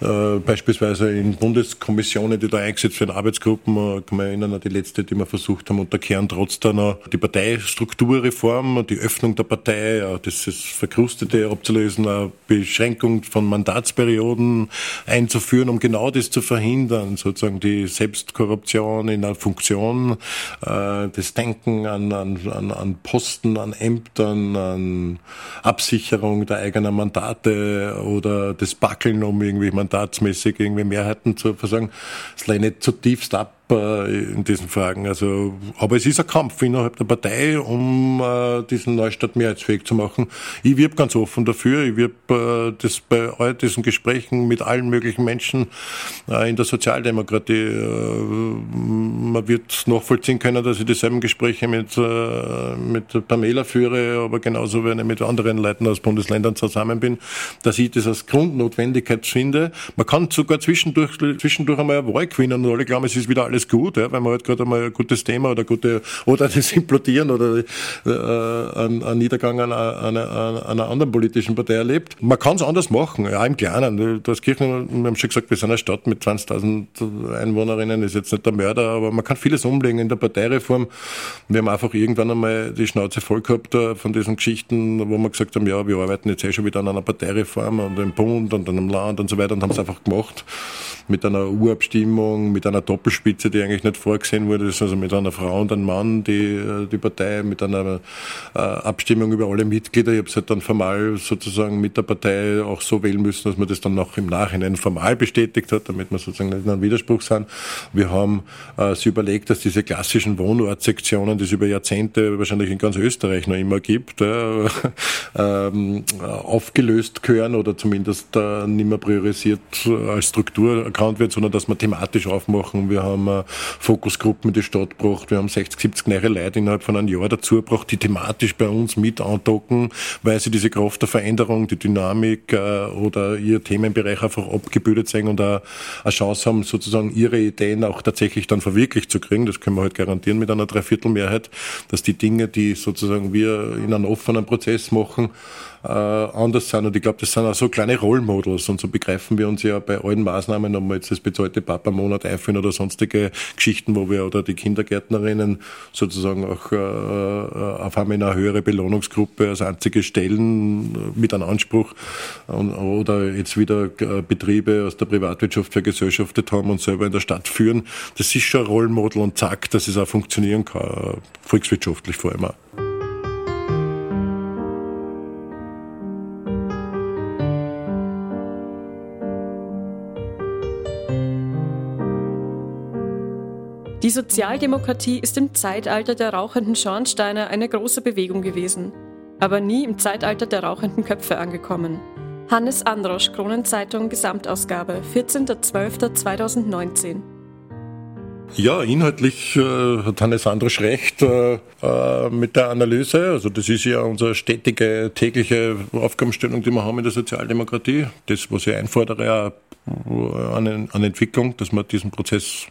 äh, beispielsweise in Bundeskommissionen, die da eingesetzt werden, Arbeitsgruppen, äh, kann man erinnern an die letzte, die wir versucht haben, unter Kern trotz da noch die Parteistrukturreform, die Öffnung der Partei, das ist Verkrustete abzulösen, eine Beschränkung von Mandatsperioden einzuführen, um genau das zu verhindern, sozusagen die Selbstkorruption in einer Funktion, äh, das Denken an, an, an Posten, an Ämtern, an Absicherung der eigenen Mandate oder das Backeln, um irgendwie mandatsmäßig irgendwie Mehrheiten zu versagen. Das lehne ich zutiefst ab in diesen Fragen. Also, aber es ist ein Kampf innerhalb der Partei, um äh, diesen Neustart mehrheitsfähig zu machen. Ich wirb ganz offen dafür. Ich wirb äh, das bei all diesen Gesprächen mit allen möglichen Menschen äh, in der Sozialdemokratie. Äh, man wird nachvollziehen können, dass ich dieselben Gespräche mit, äh, mit Pamela führe, aber genauso, wenn ich mit anderen Leuten aus Bundesländern zusammen bin, dass ich das als Grundnotwendigkeit finde. Man kann sogar zwischendurch, zwischendurch einmal eine Wahl gewinnen und alle glauben, es ist wieder alles gut, ja, weil man halt gerade einmal ein gutes Thema oder gute, oder das Implodieren oder äh, ein, ein Niedergang einer, einer, einer anderen politischen Partei erlebt. Man kann es anders machen, ja, im Kleinen. Das Kirchen, wir haben schon gesagt, wir sind eine Stadt mit 20.000 Einwohnerinnen, ist jetzt nicht der Mörder, aber man kann vieles umlegen in der Parteireform. Wir haben einfach irgendwann einmal die Schnauze voll gehabt äh, von diesen Geschichten, wo wir gesagt haben, ja, wir arbeiten jetzt eh schon wieder an einer Parteireform und im Bund und dann im Land und so weiter und haben es einfach gemacht mit einer Urabstimmung, mit einer Doppelspitze, die eigentlich nicht vorgesehen wurde, also mit einer Frau und einem Mann, die, äh, die Partei mit einer äh, Abstimmung über alle Mitglieder. Ich habe es halt dann formal sozusagen mit der Partei auch so wählen müssen, dass man das dann noch im Nachhinein formal bestätigt hat, damit wir sozusagen nicht in einem Widerspruch sind. Wir haben äh, sich überlegt, dass diese klassischen Wohnortsektionen, die es über Jahrzehnte wahrscheinlich in ganz Österreich noch immer gibt, äh, ähm, aufgelöst gehören oder zumindest äh, nicht mehr priorisiert als Struktur erkannt wird, sondern dass wir thematisch aufmachen. Wir haben äh, Fokusgruppen in die Stadt gebracht, wir haben 60, 70 neue Leute innerhalb von einem Jahr dazu gebracht, die thematisch bei uns mit andocken, weil sie diese Kraft der Veränderung, die Dynamik äh, oder ihr Themenbereich einfach abgebildet sehen und auch eine Chance haben, sozusagen ihre Ideen auch tatsächlich dann verwirklicht zu kriegen. Das können wir halt garantieren mit einer Dreiviertelmehrheit, dass die Dinge, die sozusagen wir in einem offenen Prozess machen, äh, anders sind. Und ich glaube, das sind auch so kleine Rollmodels. Und so begreifen wir uns ja bei allen Maßnahmen, ob wir jetzt das bezahlte Papa-Monat einführen oder sonstige Geschichten, wo wir oder die Kindergärtnerinnen sozusagen auch äh, äh auf einmal in eine höhere Belohnungsgruppe als einzige stellen äh, mit einem Anspruch und, oder jetzt wieder äh, Betriebe aus der Privatwirtschaft vergesellschaftet haben und selber in der Stadt führen. Das ist schon ein Rollmodel und zack, dass es auch funktionieren kann, volkswirtschaftlich vor allem auch. Sozialdemokratie ist im Zeitalter der rauchenden Schornsteine eine große Bewegung gewesen, aber nie im Zeitalter der rauchenden Köpfe angekommen. Hannes Androsch, Kronenzeitung, Gesamtausgabe, 14.12.2019. Ja, inhaltlich äh, hat Hannes Androsch recht äh, äh, mit der Analyse. Also das ist ja unsere stetige, tägliche Aufgabenstellung, die wir haben in der Sozialdemokratie. Das, was ich einfordere, an, an Entwicklung, dass man diesen Prozess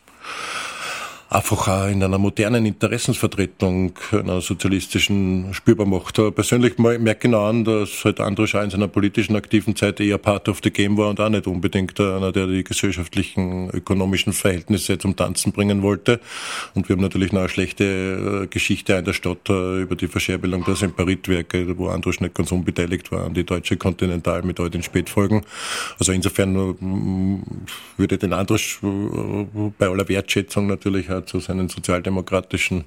einfach auch in einer modernen Interessensvertretung einer sozialistischen spürbar macht. Persönlich merke ich genau an, dass halt André in seiner politischen aktiven Zeit eher Part of the Game war und auch nicht unbedingt einer, der die gesellschaftlichen, ökonomischen Verhältnisse zum Tanzen bringen wollte. Und wir haben natürlich noch eine schlechte äh, Geschichte in der Stadt äh, über die Verscherbelung der Semperitwerke, wo André nicht ganz unbeteiligt war, an die deutsche Kontinental mit all den Spätfolgen. Also insofern äh, würde den André bei aller Wertschätzung natürlich auch zu seinen sozialdemokratischen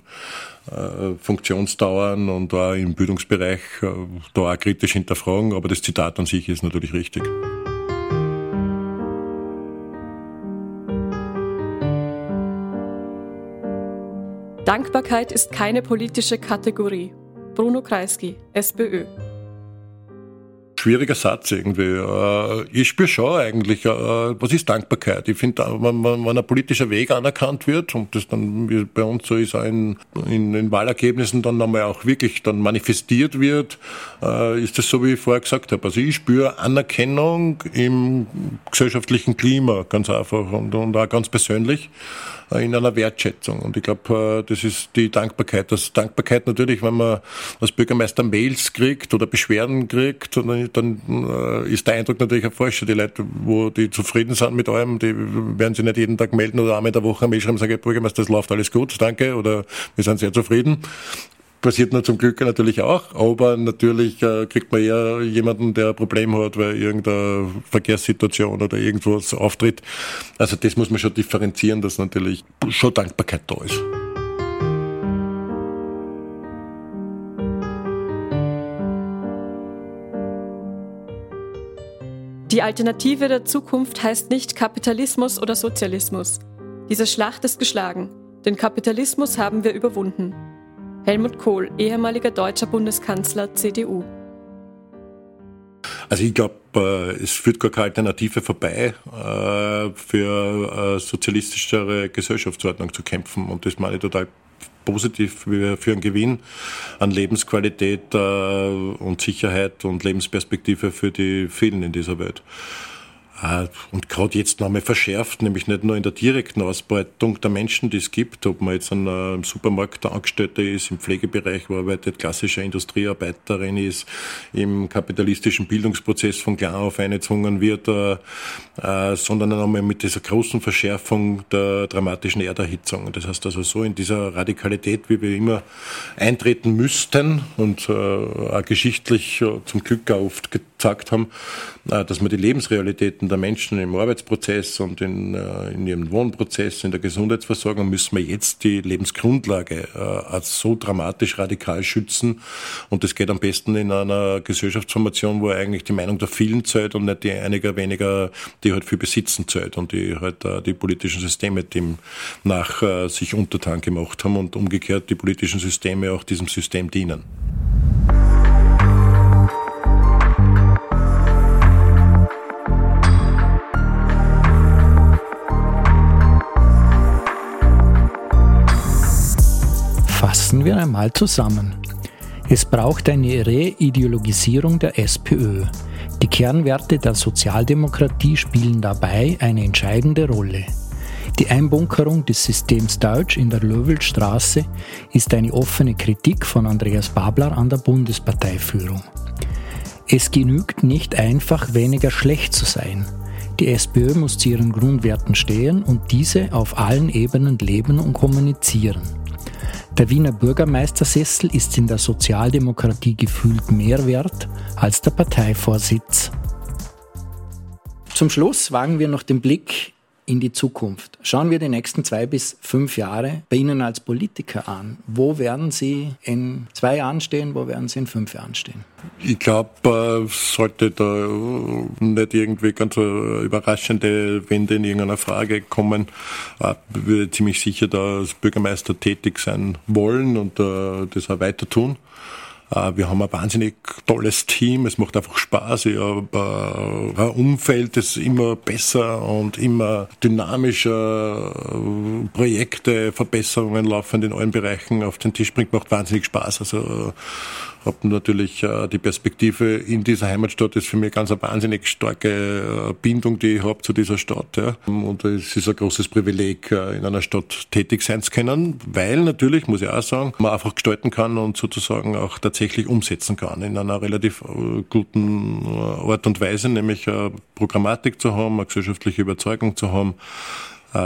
äh, Funktionsdauern und da im Bildungsbereich äh, da auch kritisch hinterfragen. Aber das Zitat an sich ist natürlich richtig. Dankbarkeit ist keine politische Kategorie. Bruno Kreisky, SPÖ schwieriger Satz irgendwie. Äh, ich spüre schon eigentlich, äh, was ist Dankbarkeit? Ich finde, wenn, wenn ein politischer Weg anerkannt wird und das dann bei uns so ist, in, in den Wahlergebnissen dann nochmal auch wirklich dann manifestiert wird, äh, ist das so, wie ich vorher gesagt habe. Also ich spüre Anerkennung im gesellschaftlichen Klima, ganz einfach und, und auch ganz persönlich in einer Wertschätzung. Und ich glaube, das ist die Dankbarkeit. Das Dankbarkeit natürlich, wenn man als Bürgermeister Mails kriegt oder Beschwerden kriegt, dann, dann äh, ist der Eindruck natürlich ein falscher. Die Leute, wo die zufrieden sind mit allem, die werden sich nicht jeden Tag melden oder einmal in der Woche eine Mail schreiben und sagen, Bürgermeister, das läuft alles gut, danke, oder wir sind sehr zufrieden passiert nur zum Glück natürlich auch, aber natürlich äh, kriegt man eher jemanden, der ein Problem hat, weil irgendeine Verkehrssituation oder irgendwas auftritt. Also das muss man schon differenzieren, dass natürlich schon Dankbarkeit da ist. Die Alternative der Zukunft heißt nicht Kapitalismus oder Sozialismus. Diese Schlacht ist geschlagen. Den Kapitalismus haben wir überwunden. Helmut Kohl, ehemaliger deutscher Bundeskanzler CDU. Also ich glaube, äh, es führt gar keine Alternative vorbei, äh, für eine sozialistischere Gesellschaftsordnung zu kämpfen. Und das meine ich total positiv für einen Gewinn an Lebensqualität äh, und Sicherheit und Lebensperspektive für die vielen in dieser Welt. Äh, und gerade jetzt noch einmal verschärft, nämlich nicht nur in der direkten Ausbeutung der Menschen, die es gibt, ob man jetzt ein äh, Supermarkt Angestellter ist, im Pflegebereich arbeitet, klassischer Industriearbeiterin ist, im kapitalistischen Bildungsprozess von klein auf eingezwungen wird, äh, äh, sondern einmal mit dieser großen Verschärfung der dramatischen Erderhitzung. Das heißt also so in dieser Radikalität, wie wir immer eintreten müssten und äh, auch geschichtlich äh, zum Glück auch oft gezeigt haben, dass man die Lebensrealitäten der Menschen im Arbeitsprozess und in, äh, in ihrem Wohnprozess, in der Gesundheitsversorgung, müssen wir jetzt die Lebensgrundlage äh, als so dramatisch radikal schützen. Und das geht am besten in einer Gesellschaftsformation, wo eigentlich die Meinung der vielen zählt und nicht die einiger weniger, die halt viel besitzen zählt und die halt äh, die politischen Systeme dem nach sich untertan gemacht haben und umgekehrt die politischen Systeme auch diesem System dienen. Fassen wir einmal zusammen. Es braucht eine Reideologisierung der SPÖ. Die Kernwerte der Sozialdemokratie spielen dabei eine entscheidende Rolle. Die Einbunkerung des Systems Deutsch in der Löwelstraße ist eine offene Kritik von Andreas Babler an der Bundesparteiführung. Es genügt nicht einfach weniger schlecht zu sein. Die SPÖ muss zu ihren Grundwerten stehen und diese auf allen Ebenen leben und kommunizieren. Der Wiener Bürgermeistersessel ist in der Sozialdemokratie gefühlt mehr wert als der Parteivorsitz. Zum Schluss wagen wir noch den Blick in die Zukunft. Schauen wir die nächsten zwei bis fünf Jahre bei Ihnen als Politiker an. Wo werden Sie in zwei Jahren stehen? Wo werden Sie in fünf Jahren stehen? Ich glaube, sollte da nicht irgendwie ganz überraschende Wende in irgendeiner Frage kommen, äh, würde ziemlich sicher da als Bürgermeister tätig sein wollen und äh, das auch weiter tun. Äh, wir haben ein wahnsinnig tolles Team. Es macht einfach Spaß. Ich habe ein Umfeld, das immer besser und immer dynamischer Projekte, Verbesserungen laufend in allen Bereichen auf den Tisch bringt. Macht wahnsinnig Spaß. Also habe natürlich äh, die Perspektive in dieser Heimatstadt ist für mich ganz eine wahnsinnig starke äh, Bindung, die ich habe zu dieser Stadt. Ja. Und es ist ein großes Privileg, äh, in einer Stadt tätig sein zu können, weil natürlich, muss ich auch sagen, man einfach gestalten kann und sozusagen auch tatsächlich umsetzen kann in einer relativ äh, guten äh, Art und Weise, nämlich äh, Programmatik zu haben, eine gesellschaftliche Überzeugung zu haben,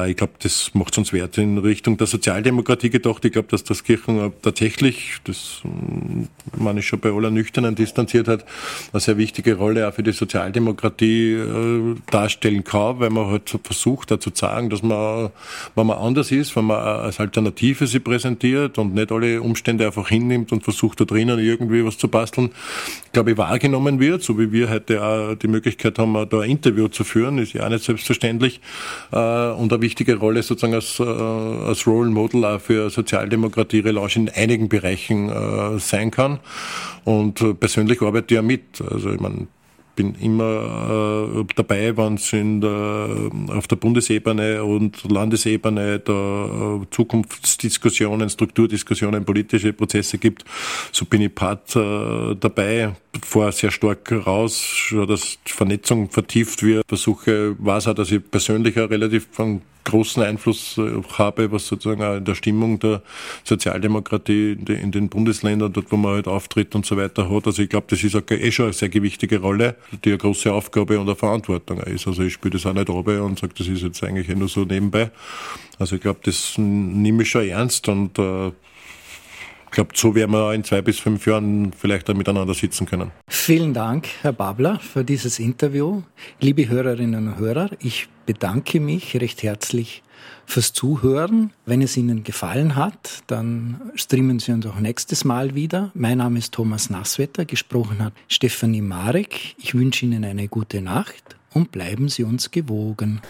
ich glaube, das macht uns wert in Richtung der Sozialdemokratie gedacht. Ich glaube, dass das Kirchen tatsächlich, das mm, man ist schon bei aller nüchternen Distanziertheit, eine sehr wichtige Rolle auch für die Sozialdemokratie äh, darstellen kann, weil man halt versucht, da zu sagen, dass man, wenn man anders ist, wenn man als Alternative sie präsentiert und nicht alle Umstände einfach hinnimmt und versucht, da drinnen irgendwie was zu basteln, glaube ich, wahrgenommen wird, so wie wir heute auch die Möglichkeit haben, da ein Interview zu führen, ist ja auch nicht selbstverständlich. Äh, und eine wichtige Rolle sozusagen als, äh, als Role Model auch für Sozialdemokratie Relausch in einigen Bereichen äh, sein kann. Und äh, persönlich arbeite ich ja mit. Also ich meine, bin immer äh, dabei, wenn es auf der Bundesebene und Landesebene da äh, Zukunftsdiskussionen, Strukturdiskussionen, politische Prozesse gibt. So bin ich Part äh, dabei, vor sehr stark raus, dass Vernetzung vertieft wird. Versuche, weiß auch, dass ich persönlich auch relativ von großen Einfluss äh, habe, was sozusagen auch in der Stimmung der Sozialdemokratie in den Bundesländern, dort wo man halt auftritt und so weiter hat. Also ich glaube, das ist auch eh schon eine sehr gewichtige Rolle, die eine große Aufgabe und eine Verantwortung ist. Also ich spiele das auch nicht runter und sage, das ist jetzt eigentlich nur so nebenbei. Also ich glaube, das nehme ich schon ernst und äh, ich glaube, so werden wir in zwei bis fünf Jahren vielleicht miteinander sitzen können. Vielen Dank, Herr Babler, für dieses Interview. Liebe Hörerinnen und Hörer, ich bedanke mich recht herzlich fürs Zuhören. Wenn es Ihnen gefallen hat, dann streamen Sie uns auch nächstes Mal wieder. Mein Name ist Thomas Nasswetter, gesprochen hat Stefanie Marek. Ich wünsche Ihnen eine gute Nacht und bleiben Sie uns gewogen.